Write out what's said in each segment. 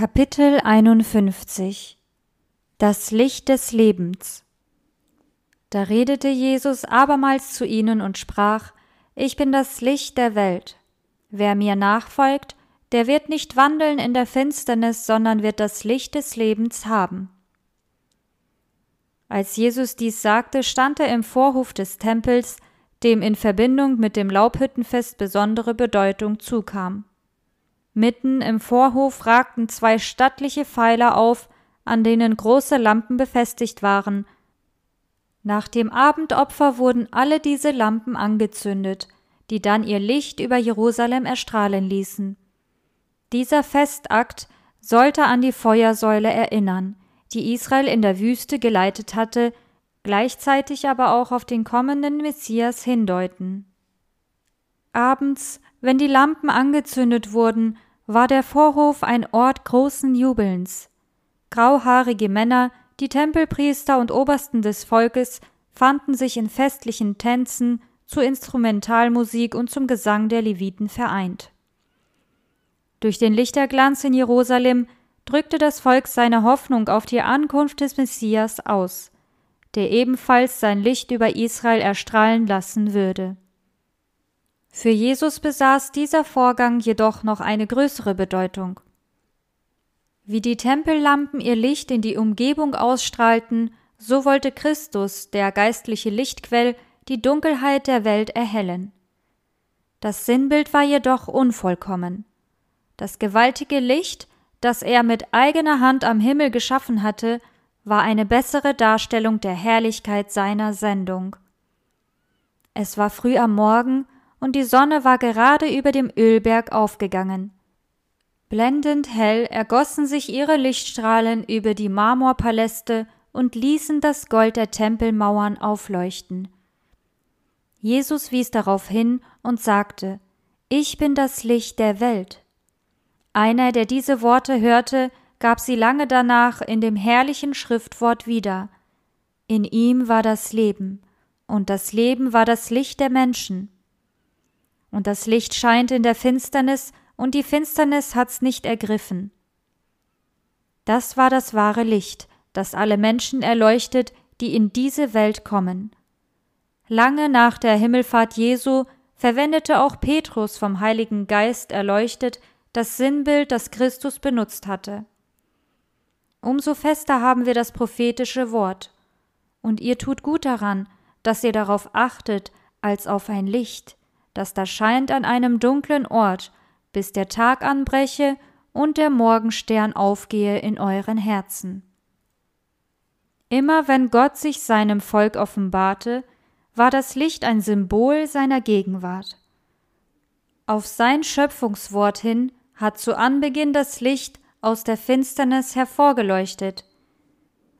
Kapitel 51 Das Licht des Lebens Da redete Jesus abermals zu ihnen und sprach, Ich bin das Licht der Welt. Wer mir nachfolgt, der wird nicht wandeln in der Finsternis, sondern wird das Licht des Lebens haben. Als Jesus dies sagte, stand er im Vorhof des Tempels, dem in Verbindung mit dem Laubhüttenfest besondere Bedeutung zukam. Mitten im Vorhof ragten zwei stattliche Pfeiler auf, an denen große Lampen befestigt waren. Nach dem Abendopfer wurden alle diese Lampen angezündet, die dann ihr Licht über Jerusalem erstrahlen ließen. Dieser Festakt sollte an die Feuersäule erinnern, die Israel in der Wüste geleitet hatte, gleichzeitig aber auch auf den kommenden Messias hindeuten. Abends wenn die Lampen angezündet wurden, war der Vorhof ein Ort großen Jubelns. Grauhaarige Männer, die Tempelpriester und Obersten des Volkes, fanden sich in festlichen Tänzen, zur Instrumentalmusik und zum Gesang der Leviten vereint. Durch den Lichterglanz in Jerusalem drückte das Volk seine Hoffnung auf die Ankunft des Messias aus, der ebenfalls sein Licht über Israel erstrahlen lassen würde. Für Jesus besaß dieser Vorgang jedoch noch eine größere Bedeutung. Wie die Tempellampen ihr Licht in die Umgebung ausstrahlten, so wollte Christus, der geistliche Lichtquell, die Dunkelheit der Welt erhellen. Das Sinnbild war jedoch unvollkommen. Das gewaltige Licht, das er mit eigener Hand am Himmel geschaffen hatte, war eine bessere Darstellung der Herrlichkeit seiner Sendung. Es war früh am Morgen, und die Sonne war gerade über dem Ölberg aufgegangen. Blendend hell ergossen sich ihre Lichtstrahlen über die Marmorpaläste und ließen das Gold der Tempelmauern aufleuchten. Jesus wies darauf hin und sagte, Ich bin das Licht der Welt. Einer, der diese Worte hörte, gab sie lange danach in dem herrlichen Schriftwort wieder. In ihm war das Leben, und das Leben war das Licht der Menschen. Und das Licht scheint in der Finsternis, und die Finsternis hat's nicht ergriffen. Das war das wahre Licht, das alle Menschen erleuchtet, die in diese Welt kommen. Lange nach der Himmelfahrt Jesu verwendete auch Petrus vom Heiligen Geist erleuchtet das Sinnbild, das Christus benutzt hatte. Umso fester haben wir das prophetische Wort. Und ihr tut gut daran, dass ihr darauf achtet, als auf ein Licht, das da scheint an einem dunklen Ort, bis der Tag anbreche und der Morgenstern aufgehe in euren Herzen. Immer wenn Gott sich seinem Volk offenbarte, war das Licht ein Symbol seiner Gegenwart. Auf sein Schöpfungswort hin hat zu Anbeginn das Licht aus der Finsternis hervorgeleuchtet.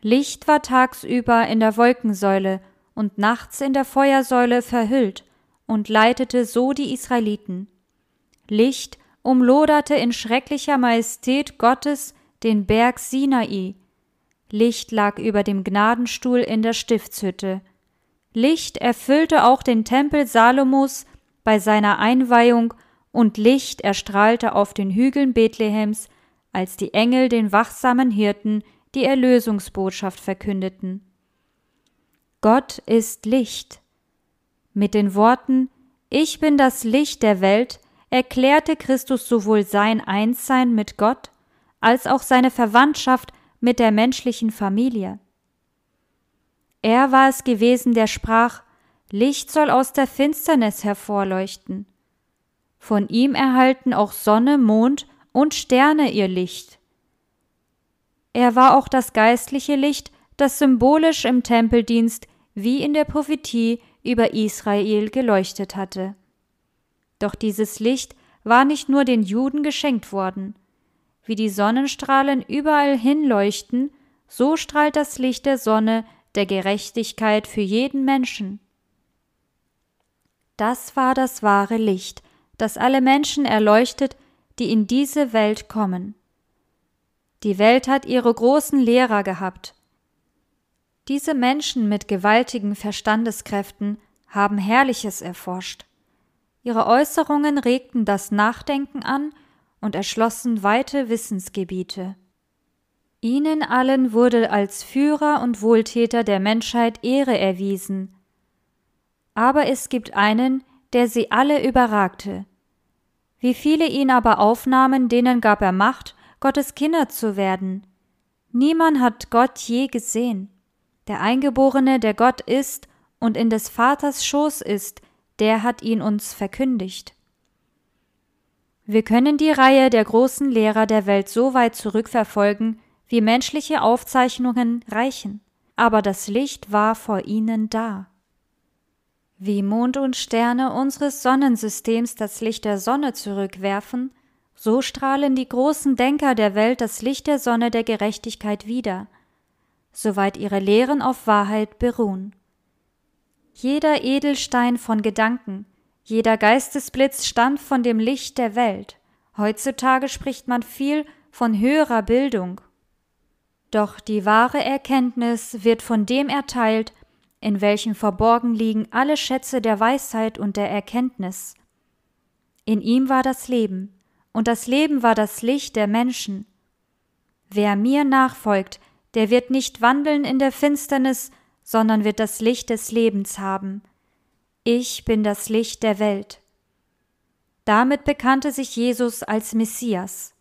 Licht war tagsüber in der Wolkensäule und nachts in der Feuersäule verhüllt und leitete so die Israeliten. Licht umloderte in schrecklicher Majestät Gottes den Berg Sinai. Licht lag über dem Gnadenstuhl in der Stiftshütte. Licht erfüllte auch den Tempel Salomos bei seiner Einweihung und Licht erstrahlte auf den Hügeln Bethlehems, als die Engel den wachsamen Hirten die Erlösungsbotschaft verkündeten. Gott ist Licht. Mit den Worten Ich bin das Licht der Welt erklärte Christus sowohl sein Einssein mit Gott als auch seine Verwandtschaft mit der menschlichen Familie. Er war es gewesen, der sprach Licht soll aus der Finsternis hervorleuchten. Von ihm erhalten auch Sonne, Mond und Sterne ihr Licht. Er war auch das geistliche Licht, das symbolisch im Tempeldienst wie in der Prophetie über Israel geleuchtet hatte. Doch dieses Licht war nicht nur den Juden geschenkt worden. Wie die Sonnenstrahlen überall hinleuchten, so strahlt das Licht der Sonne der Gerechtigkeit für jeden Menschen. Das war das wahre Licht, das alle Menschen erleuchtet, die in diese Welt kommen. Die Welt hat ihre großen Lehrer gehabt, diese Menschen mit gewaltigen Verstandeskräften haben Herrliches erforscht. Ihre Äußerungen regten das Nachdenken an und erschlossen weite Wissensgebiete. Ihnen allen wurde als Führer und Wohltäter der Menschheit Ehre erwiesen. Aber es gibt einen, der sie alle überragte. Wie viele ihn aber aufnahmen, denen gab er Macht, Gottes Kinder zu werden. Niemand hat Gott je gesehen. Der Eingeborene, der Gott ist und in des Vaters Schoß ist, der hat ihn uns verkündigt. Wir können die Reihe der großen Lehrer der Welt so weit zurückverfolgen, wie menschliche Aufzeichnungen reichen, aber das Licht war vor ihnen da. Wie Mond und Sterne unseres Sonnensystems das Licht der Sonne zurückwerfen, so strahlen die großen Denker der Welt das Licht der Sonne der Gerechtigkeit wider, soweit ihre Lehren auf Wahrheit beruhen. Jeder Edelstein von Gedanken, jeder Geistesblitz stammt von dem Licht der Welt. Heutzutage spricht man viel von höherer Bildung. Doch die wahre Erkenntnis wird von dem erteilt, in welchem verborgen liegen alle Schätze der Weisheit und der Erkenntnis. In ihm war das Leben, und das Leben war das Licht der Menschen. Wer mir nachfolgt, der wird nicht wandeln in der Finsternis, sondern wird das Licht des Lebens haben. Ich bin das Licht der Welt. Damit bekannte sich Jesus als Messias.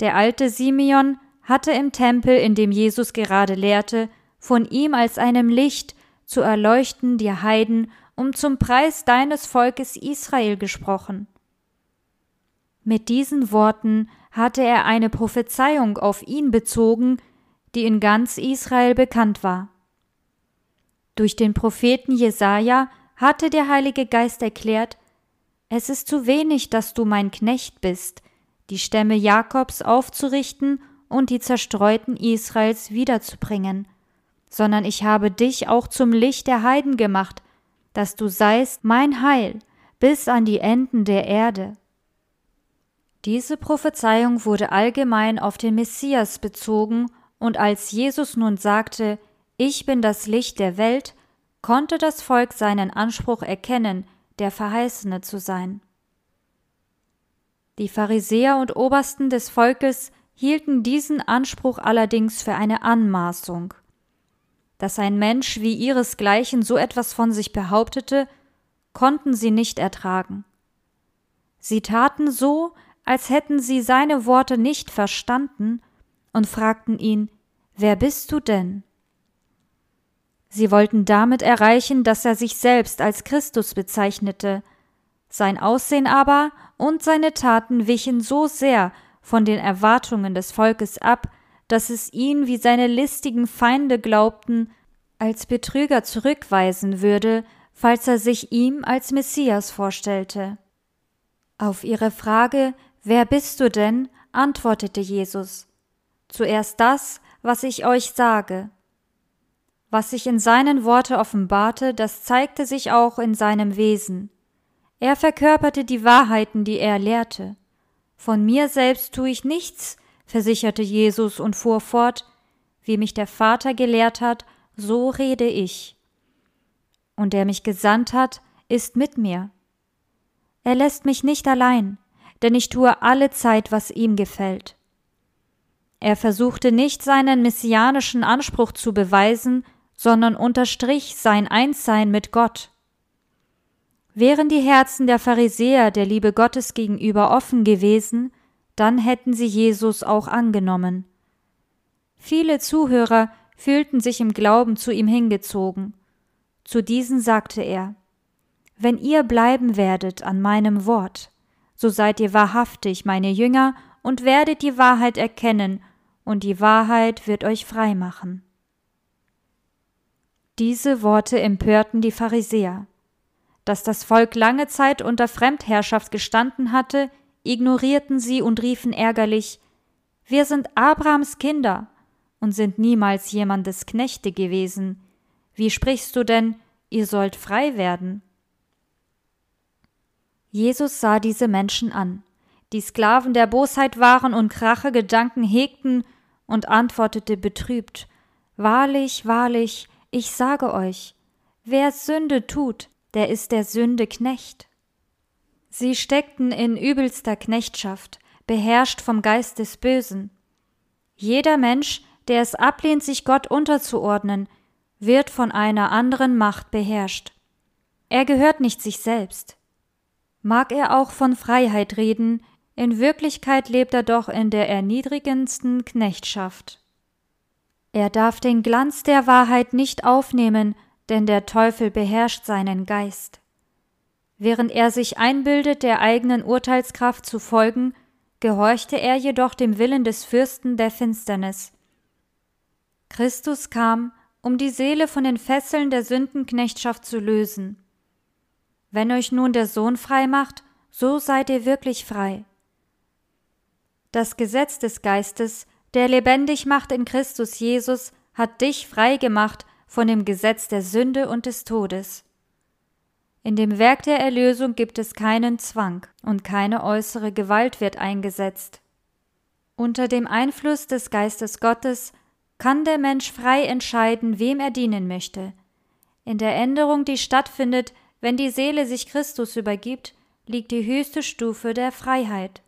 Der alte Simeon hatte im Tempel, in dem Jesus gerade lehrte, von ihm als einem Licht zu erleuchten die Heiden, um zum Preis deines Volkes Israel gesprochen. Mit diesen Worten hatte er eine Prophezeiung auf ihn bezogen, die in ganz Israel bekannt war. Durch den Propheten Jesaja hatte der Heilige Geist erklärt, es ist zu wenig, dass du mein Knecht bist, die Stämme Jakobs aufzurichten und die Zerstreuten Israels wiederzubringen, sondern ich habe dich auch zum Licht der Heiden gemacht, dass du seist mein Heil bis an die Enden der Erde. Diese Prophezeiung wurde allgemein auf den Messias bezogen, und als Jesus nun sagte, Ich bin das Licht der Welt, konnte das Volk seinen Anspruch erkennen, der Verheißene zu sein. Die Pharisäer und Obersten des Volkes hielten diesen Anspruch allerdings für eine Anmaßung. Dass ein Mensch wie ihresgleichen so etwas von sich behauptete, konnten sie nicht ertragen. Sie taten so, als hätten sie seine Worte nicht verstanden und fragten ihn, Wer bist du denn? Sie wollten damit erreichen, dass er sich selbst als Christus bezeichnete. Sein Aussehen aber und seine Taten wichen so sehr von den Erwartungen des Volkes ab, dass es ihn, wie seine listigen Feinde glaubten, als Betrüger zurückweisen würde, falls er sich ihm als Messias vorstellte. Auf ihre Frage Wer bist du denn? antwortete Jesus Zuerst das, was ich euch sage. Was sich in seinen Worte offenbarte, das zeigte sich auch in seinem Wesen. Er verkörperte die Wahrheiten, die er lehrte. Von mir selbst tue ich nichts, versicherte Jesus und fuhr fort, wie mich der Vater gelehrt hat, so rede ich. Und der mich gesandt hat, ist mit mir. Er lässt mich nicht allein, denn ich tue alle Zeit, was ihm gefällt. Er versuchte nicht seinen messianischen Anspruch zu beweisen, sondern unterstrich sein Einssein mit Gott. Wären die Herzen der Pharisäer der Liebe Gottes gegenüber offen gewesen, dann hätten sie Jesus auch angenommen. Viele Zuhörer fühlten sich im Glauben zu ihm hingezogen. Zu diesen sagte er Wenn ihr bleiben werdet an meinem Wort, so seid ihr wahrhaftig meine Jünger und werdet die Wahrheit erkennen, und die Wahrheit wird euch frei machen. Diese Worte empörten die Pharisäer. Dass das Volk lange Zeit unter Fremdherrschaft gestanden hatte, ignorierten sie und riefen ärgerlich Wir sind Abrahams Kinder und sind niemals jemandes Knechte gewesen. Wie sprichst du denn, ihr sollt frei werden? Jesus sah diese Menschen an, die Sklaven der Bosheit waren und Rachegedanken hegten, und antwortete betrübt Wahrlich, wahrlich, ich sage euch, wer Sünde tut, der ist der Sünde Knecht. Sie steckten in übelster Knechtschaft, beherrscht vom Geist des Bösen. Jeder Mensch, der es ablehnt, sich Gott unterzuordnen, wird von einer anderen Macht beherrscht. Er gehört nicht sich selbst. Mag er auch von Freiheit reden, in Wirklichkeit lebt er doch in der erniedrigendsten Knechtschaft. Er darf den Glanz der Wahrheit nicht aufnehmen, denn der Teufel beherrscht seinen Geist. Während er sich einbildet, der eigenen Urteilskraft zu folgen, gehorchte er jedoch dem Willen des Fürsten der Finsternis. Christus kam, um die Seele von den Fesseln der Sündenknechtschaft zu lösen. Wenn euch nun der Sohn frei macht, so seid ihr wirklich frei. Das Gesetz des Geistes, der lebendig macht in Christus Jesus, hat dich frei gemacht von dem Gesetz der Sünde und des Todes. In dem Werk der Erlösung gibt es keinen Zwang und keine äußere Gewalt wird eingesetzt. Unter dem Einfluss des Geistes Gottes kann der Mensch frei entscheiden, wem er dienen möchte. In der Änderung, die stattfindet, wenn die Seele sich Christus übergibt, liegt die höchste Stufe der Freiheit.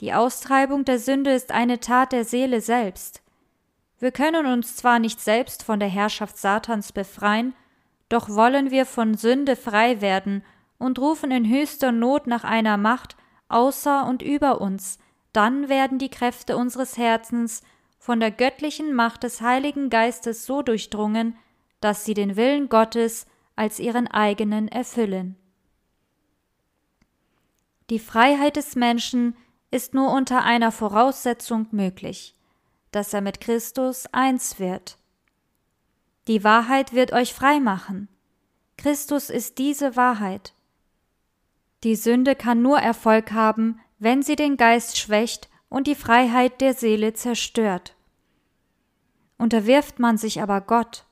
Die Austreibung der Sünde ist eine Tat der Seele selbst. Wir können uns zwar nicht selbst von der Herrschaft Satans befreien, doch wollen wir von Sünde frei werden und rufen in höchster Not nach einer Macht außer und über uns, dann werden die Kräfte unseres Herzens von der göttlichen Macht des Heiligen Geistes so durchdrungen, dass sie den Willen Gottes als ihren eigenen erfüllen. Die Freiheit des Menschen ist nur unter einer Voraussetzung möglich, dass er mit Christus eins wird. Die Wahrheit wird euch frei machen. Christus ist diese Wahrheit. Die Sünde kann nur Erfolg haben, wenn sie den Geist schwächt und die Freiheit der Seele zerstört. Unterwirft man sich aber Gott,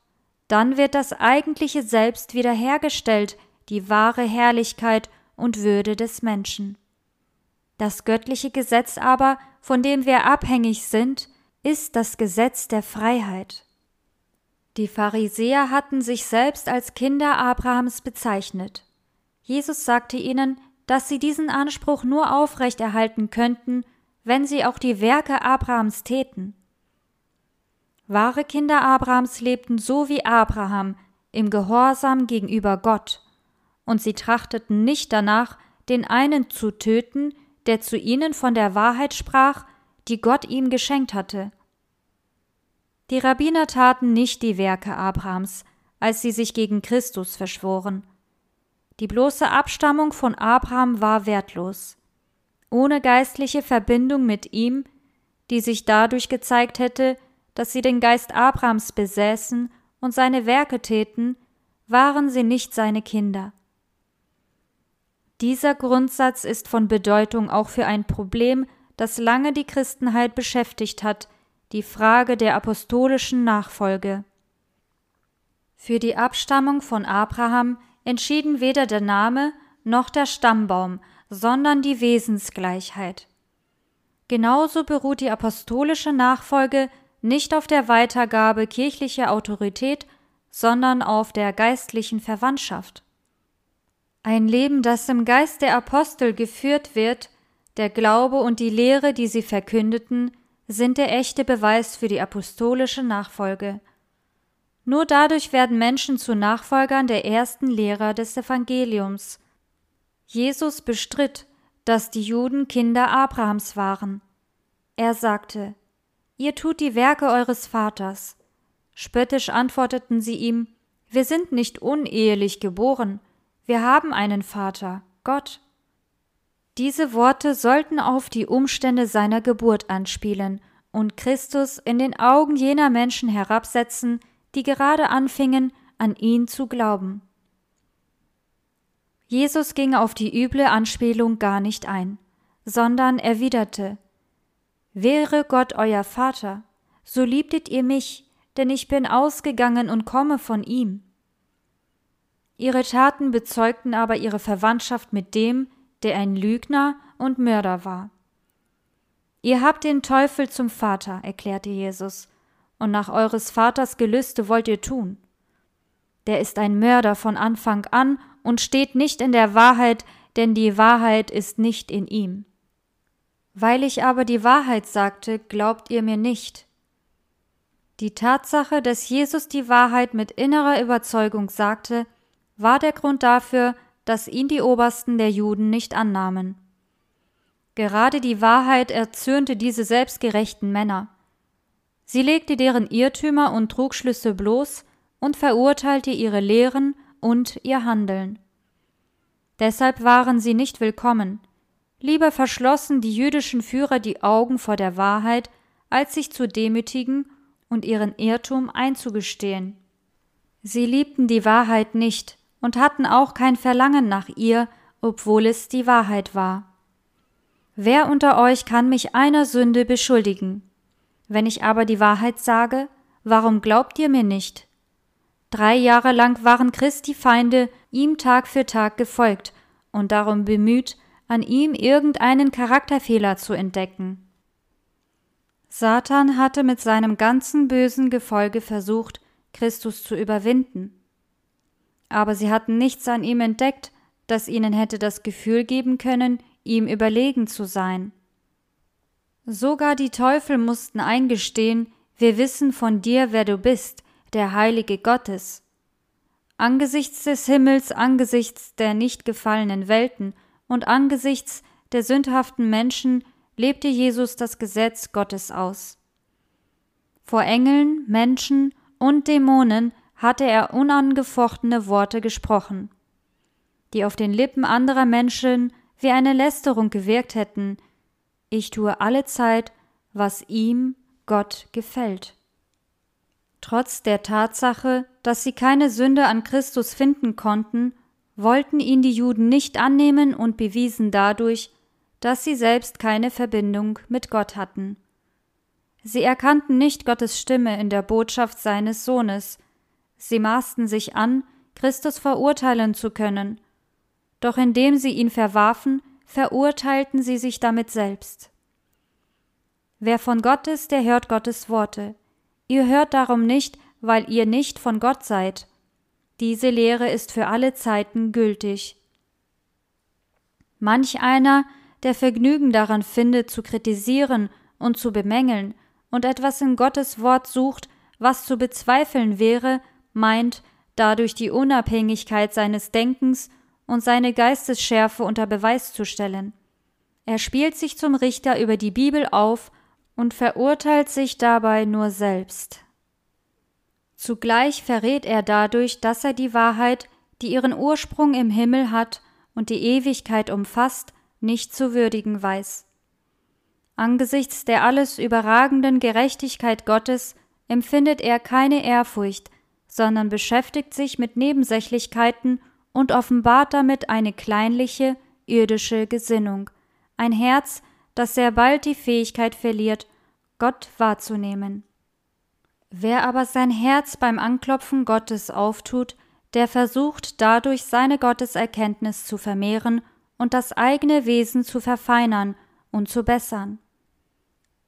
dann wird das eigentliche Selbst wiederhergestellt, die wahre Herrlichkeit und Würde des Menschen. Das göttliche Gesetz aber, von dem wir abhängig sind, ist das Gesetz der Freiheit. Die Pharisäer hatten sich selbst als Kinder Abrahams bezeichnet. Jesus sagte ihnen, dass sie diesen Anspruch nur aufrechterhalten könnten, wenn sie auch die Werke Abrahams täten. Wahre Kinder Abrahams lebten so wie Abraham im Gehorsam gegenüber Gott, und sie trachteten nicht danach, den einen zu töten, der zu ihnen von der Wahrheit sprach, die Gott ihm geschenkt hatte. Die Rabbiner taten nicht die Werke Abrahams, als sie sich gegen Christus verschworen. Die bloße Abstammung von Abraham war wertlos ohne geistliche Verbindung mit ihm, die sich dadurch gezeigt hätte, dass sie den Geist Abrahams besäßen und seine Werke täten, waren sie nicht seine Kinder. Dieser Grundsatz ist von Bedeutung auch für ein Problem, das lange die Christenheit beschäftigt hat, die Frage der apostolischen Nachfolge. Für die Abstammung von Abraham entschieden weder der Name noch der Stammbaum, sondern die Wesensgleichheit. Genauso beruht die apostolische Nachfolge nicht auf der Weitergabe kirchlicher Autorität, sondern auf der geistlichen Verwandtschaft. Ein Leben, das im Geist der Apostel geführt wird, der Glaube und die Lehre, die sie verkündeten, sind der echte Beweis für die apostolische Nachfolge. Nur dadurch werden Menschen zu Nachfolgern der ersten Lehrer des Evangeliums. Jesus bestritt, dass die Juden Kinder Abrahams waren. Er sagte, Ihr tut die Werke eures Vaters. Spöttisch antworteten sie ihm, Wir sind nicht unehelich geboren, wir haben einen Vater, Gott. Diese Worte sollten auf die Umstände seiner Geburt anspielen und Christus in den Augen jener Menschen herabsetzen, die gerade anfingen, an ihn zu glauben. Jesus ging auf die üble Anspielung gar nicht ein, sondern erwiderte Wäre Gott euer Vater, so liebtet ihr mich, denn ich bin ausgegangen und komme von ihm. Ihre Taten bezeugten aber ihre Verwandtschaft mit dem, der ein Lügner und Mörder war. Ihr habt den Teufel zum Vater, erklärte Jesus, und nach eures Vaters Gelüste wollt ihr tun. Der ist ein Mörder von Anfang an und steht nicht in der Wahrheit, denn die Wahrheit ist nicht in ihm. Weil ich aber die Wahrheit sagte, glaubt ihr mir nicht. Die Tatsache, dass Jesus die Wahrheit mit innerer Überzeugung sagte, war der Grund dafür, dass ihn die Obersten der Juden nicht annahmen. Gerade die Wahrheit erzürnte diese selbstgerechten Männer. Sie legte deren Irrtümer und Trugschlüsse bloß und verurteilte ihre Lehren und ihr Handeln. Deshalb waren sie nicht willkommen. Lieber verschlossen die jüdischen Führer die Augen vor der Wahrheit, als sich zu demütigen und ihren Irrtum einzugestehen. Sie liebten die Wahrheit nicht und hatten auch kein Verlangen nach ihr, obwohl es die Wahrheit war. Wer unter euch kann mich einer Sünde beschuldigen? Wenn ich aber die Wahrheit sage, warum glaubt ihr mir nicht? Drei Jahre lang waren Christi Feinde ihm Tag für Tag gefolgt und darum bemüht, an ihm irgendeinen Charakterfehler zu entdecken. Satan hatte mit seinem ganzen bösen Gefolge versucht, Christus zu überwinden. Aber sie hatten nichts an ihm entdeckt, das ihnen hätte das Gefühl geben können, ihm überlegen zu sein. Sogar die Teufel mussten eingestehen, wir wissen von dir, wer du bist, der Heilige Gottes. Angesichts des Himmels, angesichts der nicht gefallenen Welten und angesichts der sündhaften Menschen lebte Jesus das Gesetz Gottes aus. Vor Engeln, Menschen und Dämonen hatte er unangefochtene Worte gesprochen, die auf den Lippen anderer Menschen wie eine Lästerung gewirkt hätten, ich tue alle Zeit, was ihm Gott gefällt. Trotz der Tatsache, dass sie keine Sünde an Christus finden konnten, wollten ihn die Juden nicht annehmen und bewiesen dadurch, dass sie selbst keine Verbindung mit Gott hatten. Sie erkannten nicht Gottes Stimme in der Botschaft seines Sohnes, sie maßten sich an, Christus verurteilen zu können, doch indem sie ihn verwarfen, verurteilten sie sich damit selbst. Wer von Gott ist, der hört Gottes Worte. Ihr hört darum nicht, weil ihr nicht von Gott seid. Diese Lehre ist für alle Zeiten gültig. Manch einer, der Vergnügen daran findet, zu kritisieren und zu bemängeln und etwas in Gottes Wort sucht, was zu bezweifeln wäre, meint, dadurch die Unabhängigkeit seines Denkens und seine Geistesschärfe unter Beweis zu stellen. Er spielt sich zum Richter über die Bibel auf und verurteilt sich dabei nur selbst. Zugleich verrät er dadurch, dass er die Wahrheit, die ihren Ursprung im Himmel hat und die Ewigkeit umfasst, nicht zu würdigen weiß. Angesichts der alles überragenden Gerechtigkeit Gottes empfindet er keine Ehrfurcht, sondern beschäftigt sich mit Nebensächlichkeiten und offenbart damit eine kleinliche, irdische Gesinnung, ein Herz, das sehr bald die Fähigkeit verliert, Gott wahrzunehmen. Wer aber sein Herz beim Anklopfen Gottes auftut, der versucht dadurch seine Gotteserkenntnis zu vermehren und das eigene Wesen zu verfeinern und zu bessern.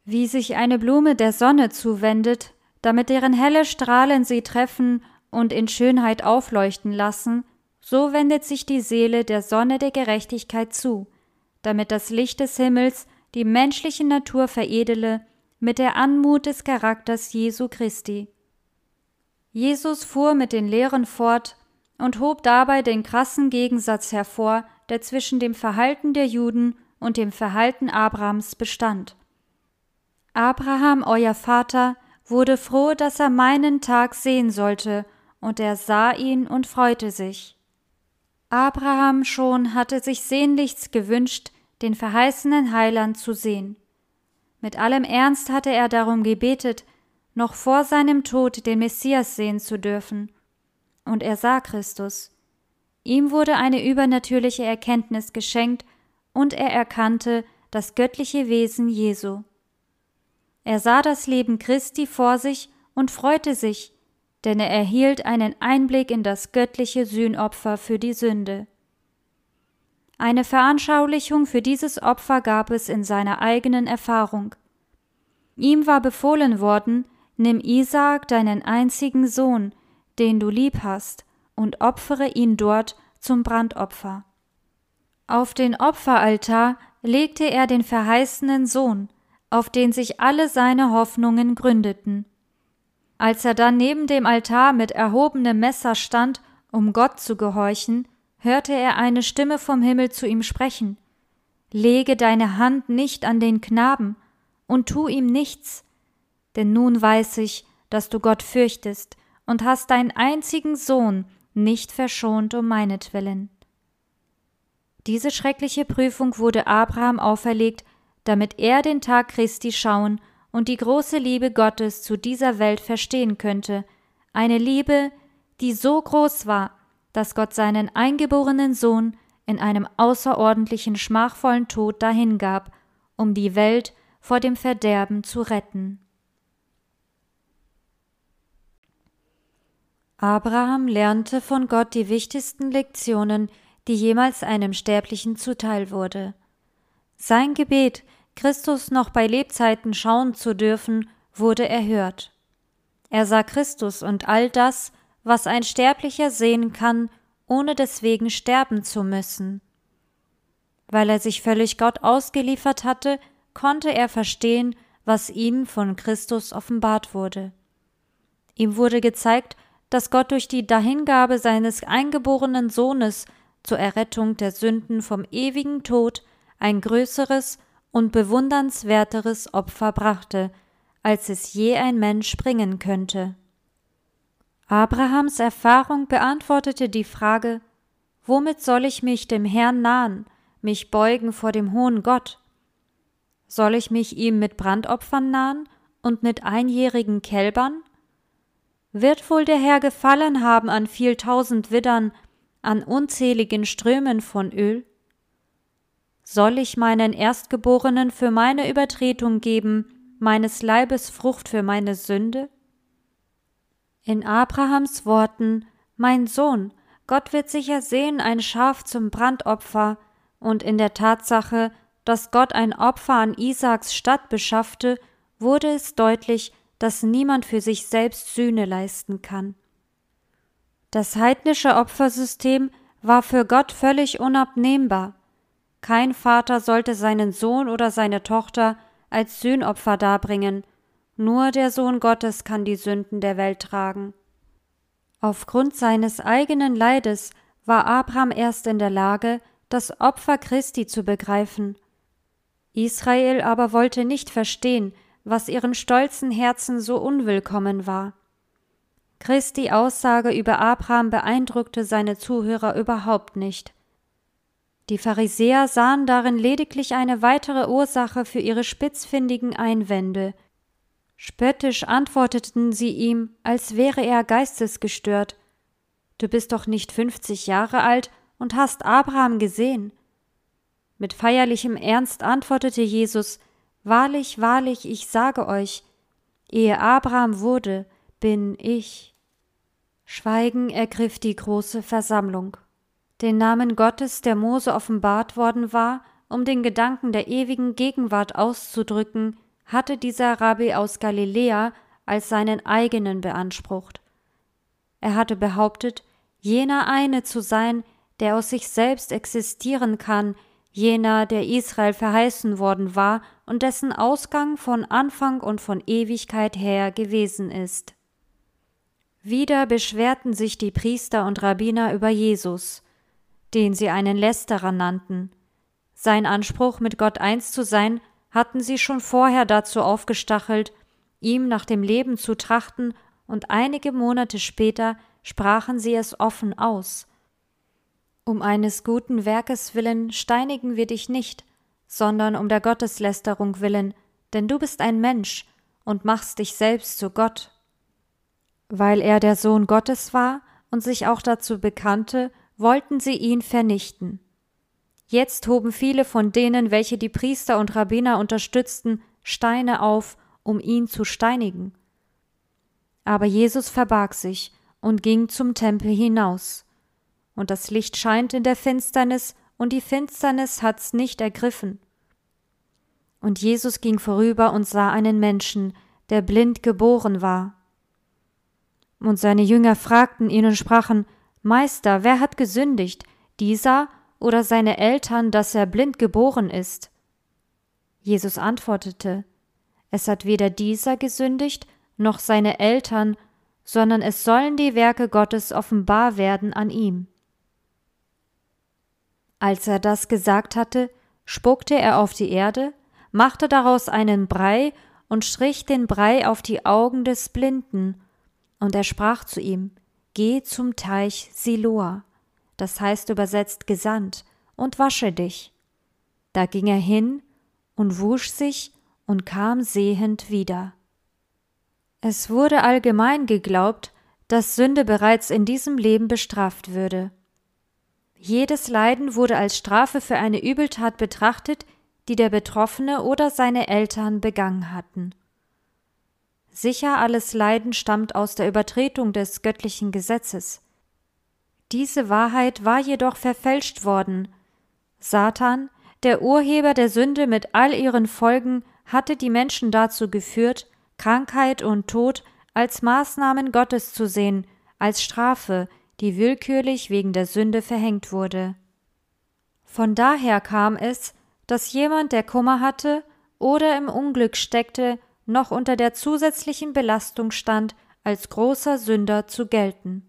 Wie sich eine Blume der Sonne zuwendet, damit deren helle Strahlen sie treffen und in Schönheit aufleuchten lassen, so wendet sich die Seele der Sonne der Gerechtigkeit zu, damit das Licht des Himmels die menschliche Natur veredele mit der Anmut des Charakters Jesu Christi. Jesus fuhr mit den Lehren fort und hob dabei den krassen Gegensatz hervor, der zwischen dem Verhalten der Juden und dem Verhalten Abrahams bestand. Abraham, euer Vater, wurde froh, dass er meinen Tag sehen sollte, und er sah ihn und freute sich. Abraham schon hatte sich sehnlichst gewünscht, den verheißenen Heiland zu sehen. Mit allem Ernst hatte er darum gebetet, noch vor seinem Tod den Messias sehen zu dürfen. Und er sah Christus. Ihm wurde eine übernatürliche Erkenntnis geschenkt, und er erkannte das göttliche Wesen Jesu. Er sah das Leben Christi vor sich und freute sich, denn er erhielt einen Einblick in das göttliche Sühnopfer für die Sünde. Eine Veranschaulichung für dieses Opfer gab es in seiner eigenen Erfahrung. Ihm war befohlen worden, nimm Isaak, deinen einzigen Sohn, den du lieb hast, und opfere ihn dort zum Brandopfer. Auf den Opferaltar legte er den verheißenen Sohn, auf den sich alle seine Hoffnungen gründeten. Als er dann neben dem Altar mit erhobenem Messer stand, um Gott zu gehorchen, hörte er eine Stimme vom Himmel zu ihm sprechen Lege deine Hand nicht an den Knaben und tu ihm nichts, denn nun weiß ich, dass du Gott fürchtest und hast deinen einzigen Sohn nicht verschont um meinetwillen. Diese schreckliche Prüfung wurde Abraham auferlegt, damit er den Tag Christi schauen und die große Liebe Gottes zu dieser Welt verstehen könnte, eine Liebe, die so groß war, dass Gott seinen eingeborenen Sohn in einem außerordentlichen schmachvollen Tod dahingab, um die Welt vor dem Verderben zu retten. Abraham lernte von Gott die wichtigsten Lektionen, die jemals einem Sterblichen zuteil wurde. Sein Gebet, Christus noch bei Lebzeiten schauen zu dürfen, wurde erhört. Er sah Christus und all das, was ein Sterblicher sehen kann, ohne deswegen sterben zu müssen. Weil er sich völlig Gott ausgeliefert hatte, konnte er verstehen, was ihnen von Christus offenbart wurde. Ihm wurde gezeigt, dass Gott durch die Dahingabe seines eingeborenen Sohnes zur Errettung der Sünden vom ewigen Tod ein größeres und bewundernswerteres Opfer brachte, als es je ein Mensch bringen könnte. Abrahams Erfahrung beantwortete die Frage Womit soll ich mich dem Herrn nahen, mich beugen vor dem hohen Gott? Soll ich mich ihm mit Brandopfern nahen und mit einjährigen Kälbern? Wird wohl der Herr gefallen haben an viel tausend Widdern, an unzähligen Strömen von Öl? Soll ich meinen Erstgeborenen für meine Übertretung geben, meines Leibes Frucht für meine Sünde? In Abrahams Worten Mein Sohn, Gott wird sicher sehen ein Schaf zum Brandopfer, und in der Tatsache, dass Gott ein Opfer an Isaaks Stadt beschaffte, wurde es deutlich, dass niemand für sich selbst Sühne leisten kann. Das heidnische Opfersystem war für Gott völlig unabnehmbar. Kein Vater sollte seinen Sohn oder seine Tochter als Sühnopfer darbringen, nur der Sohn Gottes kann die Sünden der Welt tragen. Aufgrund seines eigenen Leides war Abraham erst in der Lage, das Opfer Christi zu begreifen. Israel aber wollte nicht verstehen, was ihren stolzen Herzen so unwillkommen war. Christi Aussage über Abraham beeindruckte seine Zuhörer überhaupt nicht. Die Pharisäer sahen darin lediglich eine weitere Ursache für ihre spitzfindigen Einwände, Spöttisch antworteten sie ihm, als wäre er geistesgestört. Du bist doch nicht fünfzig Jahre alt und hast Abraham gesehen. Mit feierlichem Ernst antwortete Jesus, Wahrlich, wahrlich, ich sage euch, ehe Abraham wurde, bin ich. Schweigen ergriff die große Versammlung. Den Namen Gottes, der Mose offenbart worden war, um den Gedanken der ewigen Gegenwart auszudrücken, hatte dieser Rabbi aus Galiläa als seinen eigenen beansprucht. Er hatte behauptet, jener eine zu sein, der aus sich selbst existieren kann, jener, der Israel verheißen worden war und dessen Ausgang von Anfang und von Ewigkeit her gewesen ist. Wieder beschwerten sich die Priester und Rabbiner über Jesus, den sie einen Lästerer nannten. Sein Anspruch, mit Gott eins zu sein, hatten sie schon vorher dazu aufgestachelt, ihm nach dem Leben zu trachten, und einige Monate später sprachen sie es offen aus. Um eines guten Werkes willen steinigen wir dich nicht, sondern um der Gotteslästerung willen, denn du bist ein Mensch und machst dich selbst zu Gott. Weil er der Sohn Gottes war und sich auch dazu bekannte, wollten sie ihn vernichten. Jetzt hoben viele von denen, welche die Priester und Rabbiner unterstützten, Steine auf, um ihn zu steinigen. Aber Jesus verbarg sich und ging zum Tempel hinaus. Und das Licht scheint in der Finsternis, und die Finsternis hat's nicht ergriffen. Und Jesus ging vorüber und sah einen Menschen, der blind geboren war. Und seine Jünger fragten ihn und sprachen, Meister, wer hat gesündigt, dieser oder seine Eltern, dass er blind geboren ist? Jesus antwortete, Es hat weder dieser gesündigt, noch seine Eltern, sondern es sollen die Werke Gottes offenbar werden an ihm. Als er das gesagt hatte, spuckte er auf die Erde, machte daraus einen Brei und strich den Brei auf die Augen des Blinden, und er sprach zu ihm, Geh zum Teich Siloa, das heißt übersetzt gesandt, und wasche dich. Da ging er hin und wusch sich und kam sehend wieder. Es wurde allgemein geglaubt, dass Sünde bereits in diesem Leben bestraft würde. Jedes Leiden wurde als Strafe für eine Übeltat betrachtet, die der Betroffene oder seine Eltern begangen hatten. Sicher alles Leiden stammt aus der Übertretung des göttlichen Gesetzes. Diese Wahrheit war jedoch verfälscht worden. Satan, der Urheber der Sünde mit all ihren Folgen, hatte die Menschen dazu geführt, Krankheit und Tod als Maßnahmen Gottes zu sehen, als Strafe, die willkürlich wegen der Sünde verhängt wurde. Von daher kam es, dass jemand, der Kummer hatte oder im Unglück steckte, noch unter der zusätzlichen Belastung stand, als großer Sünder zu gelten.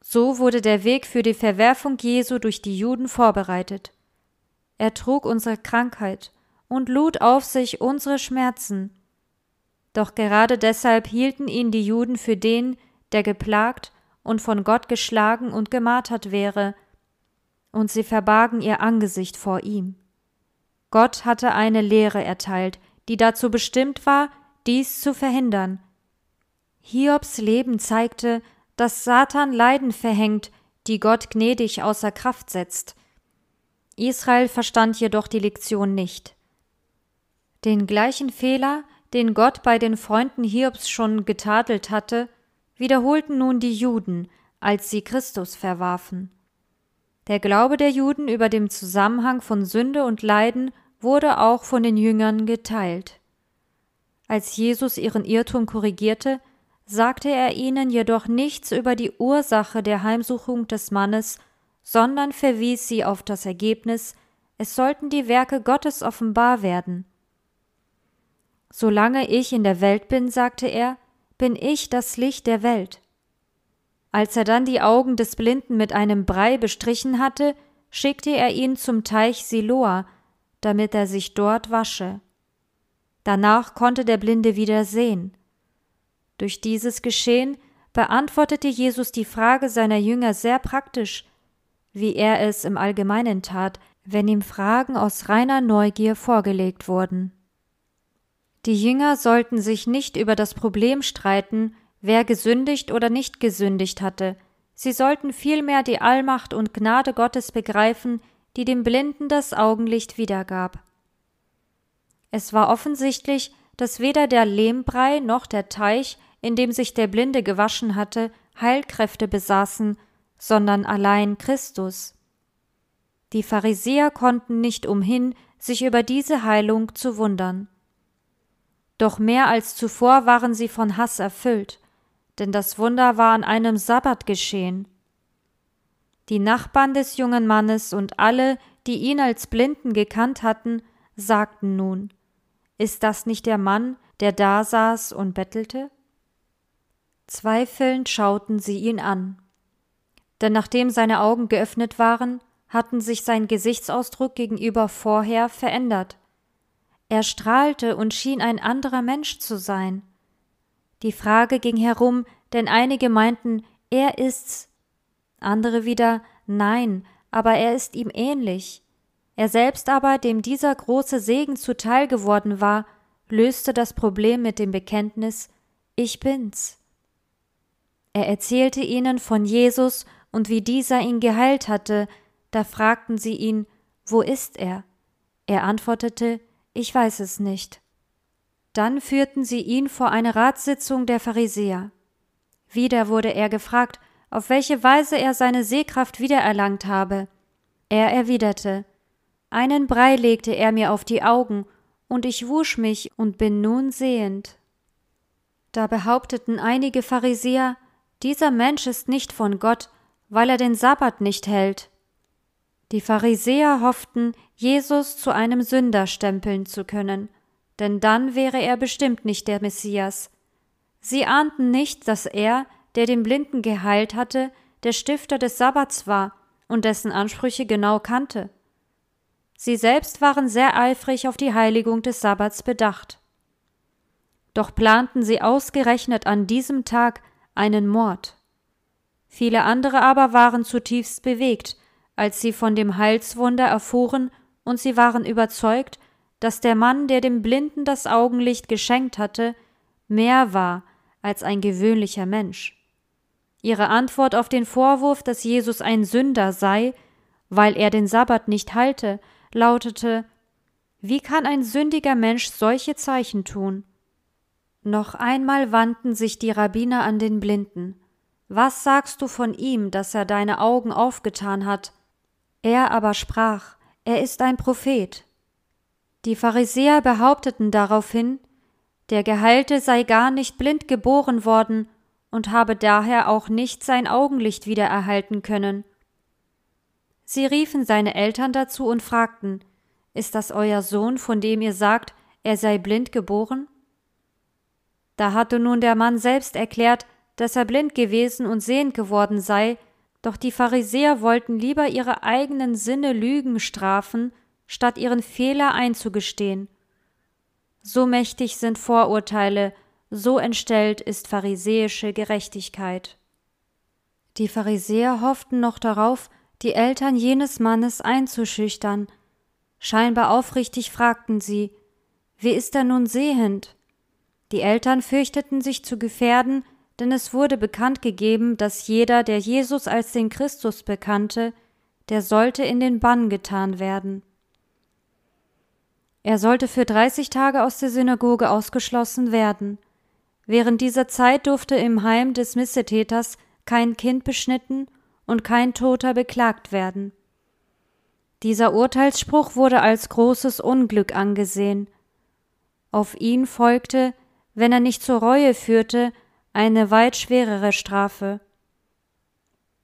So wurde der Weg für die Verwerfung Jesu durch die Juden vorbereitet. Er trug unsere Krankheit und lud auf sich unsere Schmerzen, doch gerade deshalb hielten ihn die Juden für den, der geplagt und von Gott geschlagen und gemartert wäre, und sie verbargen ihr Angesicht vor ihm. Gott hatte eine Lehre erteilt, die dazu bestimmt war, dies zu verhindern. Hiobs Leben zeigte, dass Satan Leiden verhängt, die Gott gnädig außer Kraft setzt. Israel verstand jedoch die Lektion nicht. Den gleichen Fehler, den Gott bei den Freunden Hiobs schon getadelt hatte, wiederholten nun die Juden, als sie Christus verwarfen. Der Glaube der Juden über dem Zusammenhang von Sünde und Leiden wurde auch von den Jüngern geteilt. Als Jesus ihren Irrtum korrigierte, sagte er ihnen jedoch nichts über die Ursache der Heimsuchung des Mannes, sondern verwies sie auf das Ergebnis, es sollten die Werke Gottes offenbar werden. Solange ich in der Welt bin, sagte er, bin ich das Licht der Welt. Als er dann die Augen des Blinden mit einem Brei bestrichen hatte, schickte er ihn zum Teich Siloa, damit er sich dort wasche. Danach konnte der Blinde wieder sehen. Durch dieses Geschehen beantwortete Jesus die Frage seiner Jünger sehr praktisch, wie er es im Allgemeinen tat, wenn ihm Fragen aus reiner Neugier vorgelegt wurden. Die Jünger sollten sich nicht über das Problem streiten, wer gesündigt oder nicht gesündigt hatte, sie sollten vielmehr die Allmacht und Gnade Gottes begreifen, die dem Blinden das Augenlicht wiedergab. Es war offensichtlich, dass weder der Lehmbrei noch der Teich, in dem sich der Blinde gewaschen hatte, Heilkräfte besaßen, sondern allein Christus. Die Pharisäer konnten nicht umhin, sich über diese Heilung zu wundern. Doch mehr als zuvor waren sie von Hass erfüllt, denn das Wunder war an einem Sabbat geschehen. Die Nachbarn des jungen Mannes und alle, die ihn als Blinden gekannt hatten, sagten nun Ist das nicht der Mann, der da saß und bettelte? Zweifelnd schauten sie ihn an. Denn nachdem seine Augen geöffnet waren, hatten sich sein Gesichtsausdruck gegenüber vorher verändert. Er strahlte und schien ein anderer Mensch zu sein. Die Frage ging herum, denn einige meinten, er ist's, andere wieder, nein, aber er ist ihm ähnlich. Er selbst aber, dem dieser große Segen zuteil geworden war, löste das Problem mit dem Bekenntnis Ich bin's. Er erzählte ihnen von Jesus und wie dieser ihn geheilt hatte, da fragten sie ihn Wo ist er? Er antwortete ich weiß es nicht. Dann führten sie ihn vor eine Ratssitzung der Pharisäer. Wieder wurde er gefragt, auf welche Weise er seine Sehkraft wiedererlangt habe. Er erwiderte Einen Brei legte er mir auf die Augen, und ich wusch mich und bin nun sehend. Da behaupteten einige Pharisäer, dieser Mensch ist nicht von Gott, weil er den Sabbat nicht hält. Die Pharisäer hofften, Jesus zu einem Sünder stempeln zu können, denn dann wäre er bestimmt nicht der Messias. Sie ahnten nicht, dass er, der den Blinden geheilt hatte, der Stifter des Sabbats war und dessen Ansprüche genau kannte. Sie selbst waren sehr eifrig auf die Heiligung des Sabbats bedacht. Doch planten sie ausgerechnet an diesem Tag einen Mord. Viele andere aber waren zutiefst bewegt, als sie von dem Heilswunder erfuhren, und sie waren überzeugt, dass der Mann, der dem Blinden das Augenlicht geschenkt hatte, mehr war als ein gewöhnlicher Mensch. Ihre Antwort auf den Vorwurf, dass Jesus ein Sünder sei, weil er den Sabbat nicht halte, lautete Wie kann ein sündiger Mensch solche Zeichen tun? Noch einmal wandten sich die Rabbiner an den Blinden. Was sagst du von ihm, dass er deine Augen aufgetan hat? Er aber sprach, er ist ein Prophet. Die Pharisäer behaupteten daraufhin, der Geheilte sei gar nicht blind geboren worden und habe daher auch nicht sein Augenlicht wieder erhalten können. Sie riefen seine Eltern dazu und fragten, Ist das euer Sohn, von dem ihr sagt, er sei blind geboren? Da hatte nun der Mann selbst erklärt, dass er blind gewesen und sehend geworden sei, doch die Pharisäer wollten lieber ihre eigenen Sinne Lügen strafen, statt ihren Fehler einzugestehen. So mächtig sind Vorurteile, so entstellt ist pharisäische Gerechtigkeit. Die Pharisäer hofften noch darauf, die Eltern jenes Mannes einzuschüchtern. Scheinbar aufrichtig fragten sie, wie ist er nun sehend? Die Eltern fürchteten sich zu gefährden, denn es wurde bekannt gegeben, dass jeder, der Jesus als den Christus bekannte, der sollte in den Bann getan werden. Er sollte für dreißig Tage aus der Synagoge ausgeschlossen werden. Während dieser Zeit durfte im Heim des Missetäters kein Kind beschnitten und kein Toter beklagt werden. Dieser Urteilsspruch wurde als großes Unglück angesehen. Auf ihn folgte, wenn er nicht zur Reue führte, eine weit schwerere Strafe.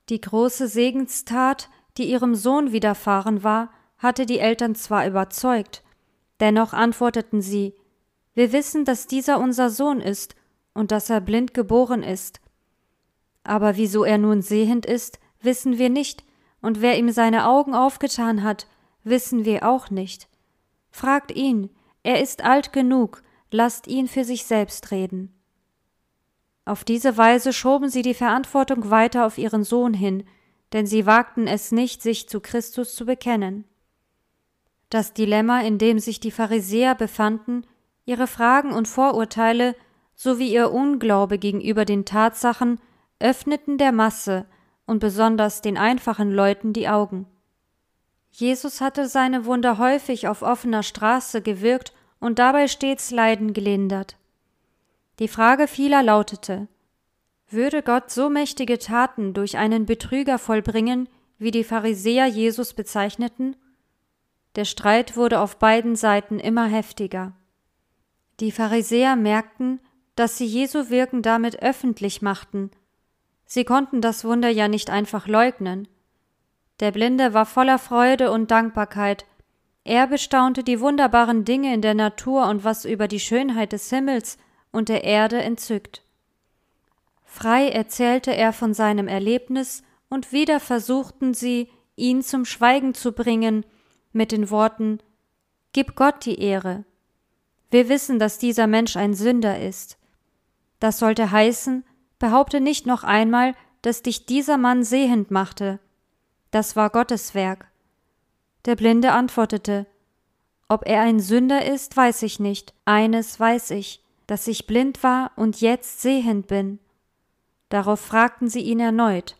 Die große Segenstat, die ihrem Sohn widerfahren war, hatte die Eltern zwar überzeugt, dennoch antworteten sie Wir wissen, dass dieser unser Sohn ist und dass er blind geboren ist. Aber wieso er nun sehend ist, wissen wir nicht, und wer ihm seine Augen aufgetan hat, wissen wir auch nicht. Fragt ihn, er ist alt genug, lasst ihn für sich selbst reden. Auf diese Weise schoben sie die Verantwortung weiter auf ihren Sohn hin, denn sie wagten es nicht, sich zu Christus zu bekennen. Das Dilemma, in dem sich die Pharisäer befanden, ihre Fragen und Vorurteile sowie ihr Unglaube gegenüber den Tatsachen öffneten der Masse und besonders den einfachen Leuten die Augen. Jesus hatte seine Wunder häufig auf offener Straße gewirkt und dabei stets Leiden gelindert. Die Frage vieler lautete Würde Gott so mächtige Taten durch einen Betrüger vollbringen, wie die Pharisäer Jesus bezeichneten? Der Streit wurde auf beiden Seiten immer heftiger. Die Pharisäer merkten, dass sie Jesu Wirken damit öffentlich machten Sie konnten das Wunder ja nicht einfach leugnen. Der Blinde war voller Freude und Dankbarkeit. Er bestaunte die wunderbaren Dinge in der Natur und was über die Schönheit des Himmels und der Erde entzückt. Frei erzählte er von seinem Erlebnis, und wieder versuchten sie, ihn zum Schweigen zu bringen, mit den Worten Gib Gott die Ehre. Wir wissen, dass dieser Mensch ein Sünder ist. Das sollte heißen, Behaupte nicht noch einmal, dass dich dieser Mann sehend machte. Das war Gottes Werk. Der Blinde antwortete Ob er ein Sünder ist, weiß ich nicht. Eines weiß ich, dass ich blind war und jetzt sehend bin. Darauf fragten sie ihn erneut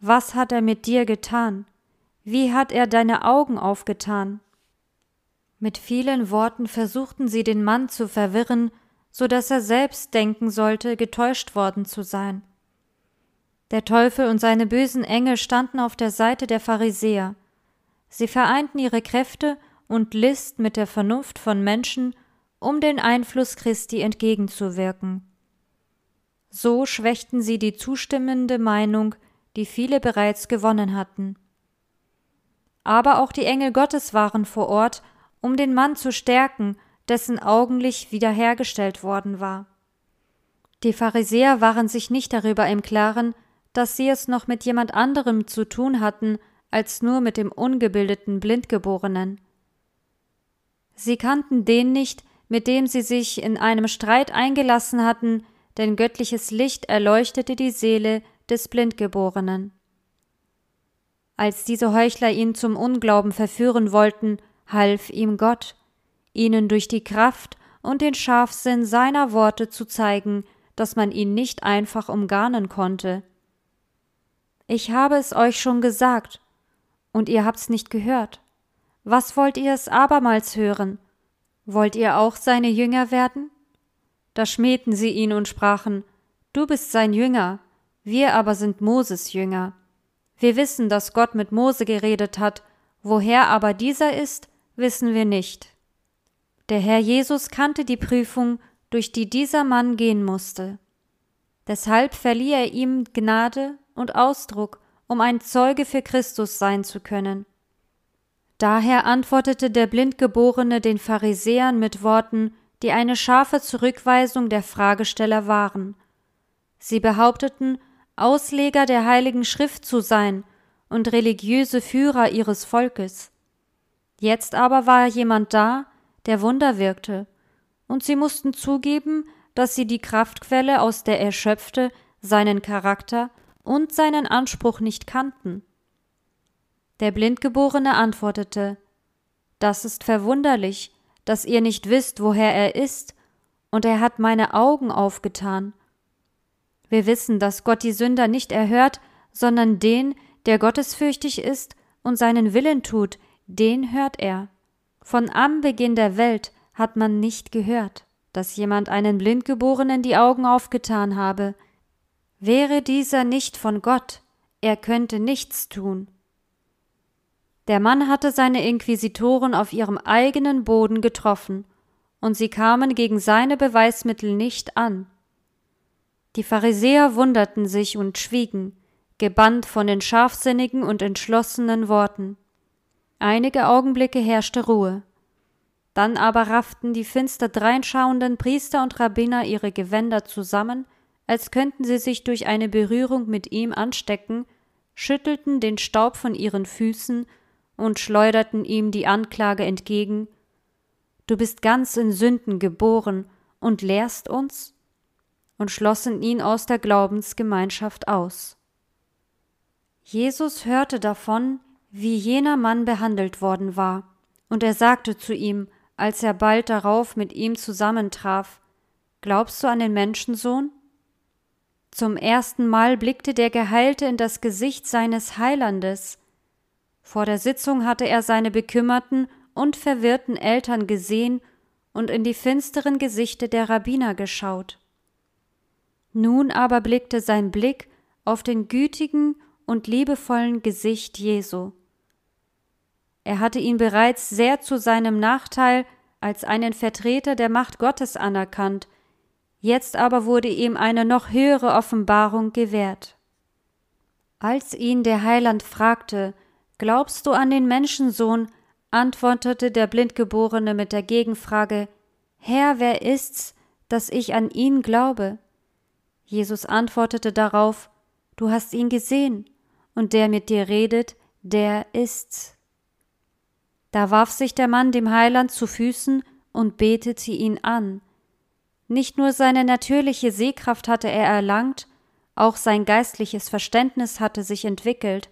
Was hat er mit dir getan? Wie hat er deine Augen aufgetan? Mit vielen Worten versuchten sie den Mann zu verwirren so dass er selbst denken sollte, getäuscht worden zu sein. Der Teufel und seine bösen Engel standen auf der Seite der Pharisäer. Sie vereinten ihre Kräfte und List mit der Vernunft von Menschen, um den Einfluss Christi entgegenzuwirken. So schwächten sie die zustimmende Meinung, die viele bereits gewonnen hatten. aber auch die Engel Gottes waren vor Ort, um den Mann zu stärken, dessen Augenlicht wiederhergestellt worden war. Die Pharisäer waren sich nicht darüber im Klaren, dass sie es noch mit jemand anderem zu tun hatten, als nur mit dem ungebildeten Blindgeborenen. Sie kannten den nicht, mit dem sie sich in einem Streit eingelassen hatten, denn göttliches Licht erleuchtete die Seele des Blindgeborenen. Als diese Heuchler ihn zum Unglauben verführen wollten, half ihm Gott, ihnen durch die Kraft und den Scharfsinn seiner Worte zu zeigen, dass man ihn nicht einfach umgarnen konnte. Ich habe es euch schon gesagt, und ihr habt's nicht gehört. Was wollt ihr es abermals hören? Wollt ihr auch seine Jünger werden? Da schmähten sie ihn und sprachen, Du bist sein Jünger, wir aber sind Moses Jünger. Wir wissen, dass Gott mit Mose geredet hat, woher aber dieser ist, wissen wir nicht. Der Herr Jesus kannte die Prüfung, durch die dieser Mann gehen musste. Deshalb verlieh er ihm Gnade und Ausdruck, um ein Zeuge für Christus sein zu können. Daher antwortete der Blindgeborene den Pharisäern mit Worten, die eine scharfe Zurückweisung der Fragesteller waren. Sie behaupteten, Ausleger der Heiligen Schrift zu sein und religiöse Führer ihres Volkes. Jetzt aber war jemand da, der Wunder wirkte, und sie mussten zugeben, dass sie die Kraftquelle, aus der er schöpfte, seinen Charakter und seinen Anspruch nicht kannten. Der Blindgeborene antwortete Das ist verwunderlich, dass ihr nicht wisst, woher er ist, und er hat meine Augen aufgetan. Wir wissen, dass Gott die Sünder nicht erhört, sondern den, der gottesfürchtig ist und seinen Willen tut, den hört er. Von Anbeginn der Welt hat man nicht gehört, dass jemand einen Blindgeborenen die Augen aufgetan habe. Wäre dieser nicht von Gott, er könnte nichts tun. Der Mann hatte seine Inquisitoren auf ihrem eigenen Boden getroffen, und sie kamen gegen seine Beweismittel nicht an. Die Pharisäer wunderten sich und schwiegen, gebannt von den scharfsinnigen und entschlossenen Worten. Einige Augenblicke herrschte Ruhe. Dann aber rafften die finster dreinschauenden Priester und Rabbiner ihre Gewänder zusammen, als könnten sie sich durch eine Berührung mit ihm anstecken, schüttelten den Staub von ihren Füßen und schleuderten ihm die Anklage entgegen Du bist ganz in Sünden geboren und lehrst uns? und schlossen ihn aus der Glaubensgemeinschaft aus. Jesus hörte davon, wie jener Mann behandelt worden war, und er sagte zu ihm, als er bald darauf mit ihm zusammentraf, Glaubst du an den Menschensohn? Zum ersten Mal blickte der Geheilte in das Gesicht seines Heilandes. Vor der Sitzung hatte er seine bekümmerten und verwirrten Eltern gesehen und in die finsteren Gesichter der Rabbiner geschaut. Nun aber blickte sein Blick auf den gütigen und liebevollen Gesicht Jesu. Er hatte ihn bereits sehr zu seinem Nachteil als einen Vertreter der Macht Gottes anerkannt, jetzt aber wurde ihm eine noch höhere Offenbarung gewährt. Als ihn der Heiland fragte, Glaubst du an den Menschensohn? antwortete der Blindgeborene mit der Gegenfrage, Herr, wer ist's, dass ich an ihn glaube? Jesus antwortete darauf, Du hast ihn gesehen, und der mit dir redet, der ist's. Da warf sich der Mann dem Heiland zu Füßen und betete ihn an. Nicht nur seine natürliche Sehkraft hatte er erlangt, auch sein geistliches Verständnis hatte sich entwickelt.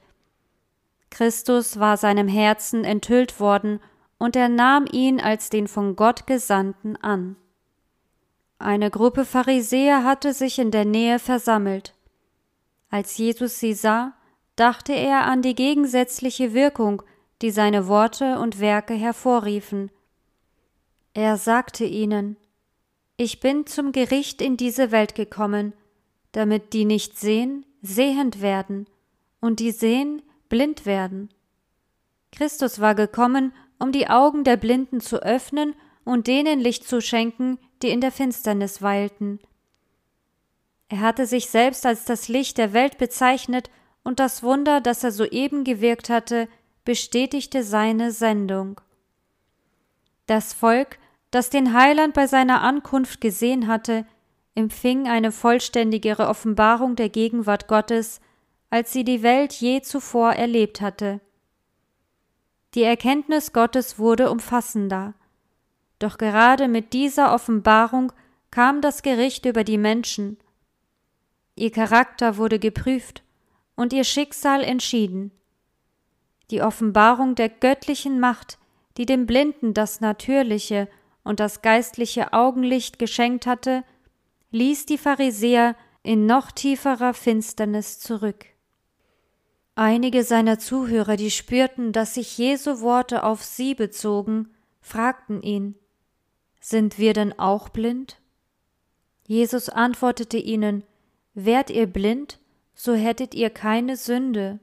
Christus war seinem Herzen enthüllt worden, und er nahm ihn als den von Gott Gesandten an. Eine Gruppe Pharisäer hatte sich in der Nähe versammelt. Als Jesus sie sah, dachte er an die gegensätzliche Wirkung, die seine Worte und Werke hervorriefen. Er sagte ihnen Ich bin zum Gericht in diese Welt gekommen, damit die nicht sehen, sehend werden, und die sehen, blind werden. Christus war gekommen, um die Augen der Blinden zu öffnen und denen Licht zu schenken, die in der Finsternis weilten. Er hatte sich selbst als das Licht der Welt bezeichnet, und das Wunder, das er soeben gewirkt hatte, bestätigte seine Sendung. Das Volk, das den Heiland bei seiner Ankunft gesehen hatte, empfing eine vollständigere Offenbarung der Gegenwart Gottes, als sie die Welt je zuvor erlebt hatte. Die Erkenntnis Gottes wurde umfassender. Doch gerade mit dieser Offenbarung kam das Gericht über die Menschen. Ihr Charakter wurde geprüft und ihr Schicksal entschieden. Die Offenbarung der göttlichen Macht, die dem Blinden das natürliche und das geistliche Augenlicht geschenkt hatte, ließ die Pharisäer in noch tieferer Finsternis zurück. Einige seiner Zuhörer, die spürten, dass sich Jesu Worte auf sie bezogen, fragten ihn Sind wir denn auch blind? Jesus antwortete ihnen Wärt ihr blind, so hättet ihr keine Sünde.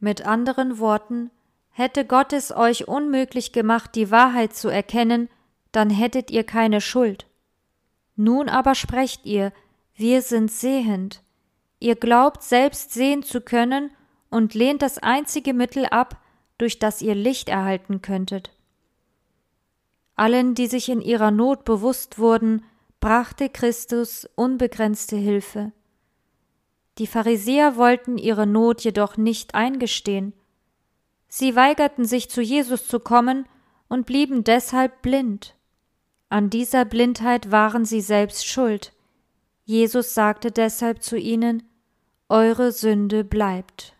Mit anderen Worten, hätte Gott es euch unmöglich gemacht, die Wahrheit zu erkennen, dann hättet ihr keine Schuld. Nun aber sprecht ihr, wir sind sehend. Ihr glaubt selbst sehen zu können und lehnt das einzige Mittel ab, durch das ihr Licht erhalten könntet. Allen, die sich in ihrer Not bewusst wurden, brachte Christus unbegrenzte Hilfe. Die Pharisäer wollten ihre Not jedoch nicht eingestehen. Sie weigerten sich zu Jesus zu kommen und blieben deshalb blind. An dieser Blindheit waren sie selbst schuld. Jesus sagte deshalb zu ihnen Eure Sünde bleibt.